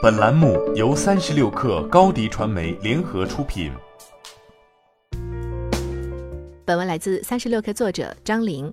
本栏目由三十六氪高低传媒联合出品。本文来自三十六氪作者张琳。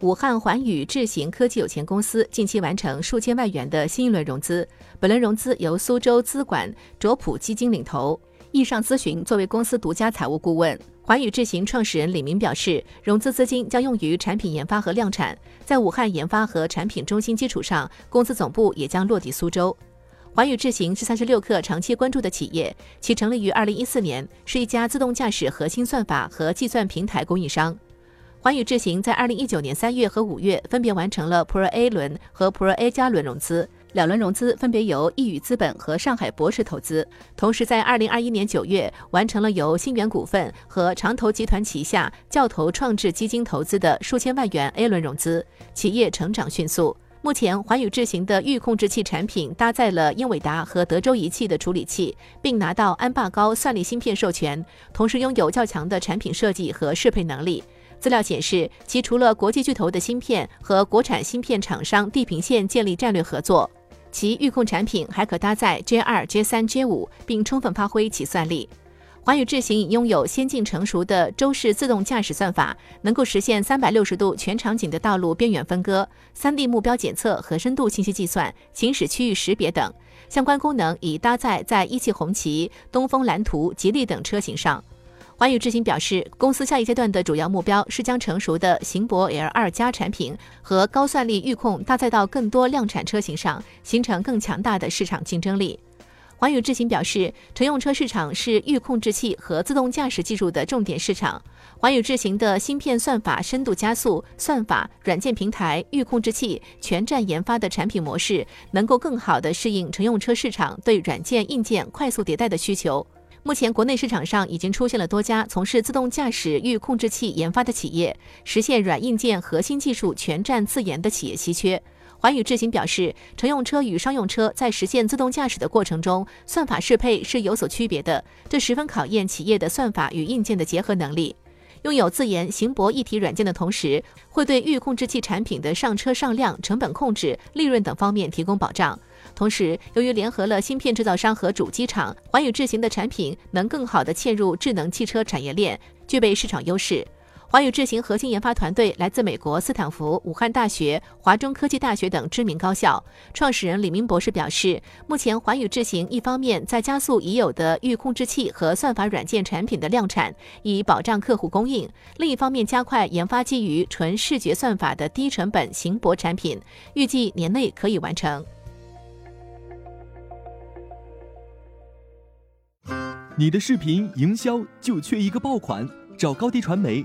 武汉环宇智行科技有限公司近期完成数千万元的新一轮融资，本轮融资由苏州资管卓普基金领投，易尚咨询作为公司独家财务顾问。环宇智行创始人李明表示，融资资金将用于产品研发和量产，在武汉研发和产品中心基础上，公司总部也将落地苏州。环宇智行是三十六氪长期关注的企业，其成立于二零一四年，是一家自动驾驶核心算法和计算平台供应商。环宇智行在二零一九年三月和五月分别完成了 Pro A 轮和 Pro A 加轮融资。两轮融资分别由易宇资本和上海博士投资，同时在二零二一年九月完成了由新源股份和长投集团旗下教投创智基金投资的数千万元 A 轮融资，企业成长迅速。目前，环宇智行的预控制器产品搭载了英伟达和德州仪器的处理器，并拿到安霸高算力芯片授权，同时拥有较强的产品设计和适配能力。资料显示，其除了国际巨头的芯片和国产芯片厂商地平线建立战略合作。其预控产品还可搭载 J 二、J 三、J 五，并充分发挥其算力。环宇智行已拥有先进成熟的周氏自动驾驶算法，能够实现三百六十度全场景的道路边缘分割、三 D 目标检测和深度信息计算、行驶区域识别等相关功能，已搭载在一汽红旗、东风蓝图、吉利等车型上。环宇智行表示，公司下一阶段的主要目标是将成熟的行博 L 二加产品和高算力预控搭载到更多量产车型上，形成更强大的市场竞争力。环宇智行表示，乘用车市场是预控制器和自动驾驶技术的重点市场。环宇智行的芯片算法深度加速、算法、软件平台、预控制器全站研发的产品模式，能够更好地适应乘用车市场对软件硬件快速迭代的需求。目前，国内市场上已经出现了多家从事自动驾驶预控制器研发的企业，实现软硬件核心技术全站自研的企业稀缺。环宇智行表示，乘用车与商用车在实现自动驾驶的过程中，算法适配是有所区别的，这十分考验企业的算法与硬件的结合能力。拥有自研行博一体软件的同时，会对预控制器产品的上车上量、成本控制、利润等方面提供保障。同时，由于联合了芯片制造商和主机厂，环宇智行的产品能更好地嵌入智能汽车产业链，具备市场优势。华宇智行核心研发团队来自美国斯坦福、武汉大学、华中科技大学等知名高校。创始人李明博士表示，目前环宇智行一方面在加速已有的预控制器和算法软件产品的量产，以保障客户供应；另一方面加快研发基于纯视觉算法的低成本行博产品，预计年内可以完成。你的视频营销就缺一个爆款，找高低传媒。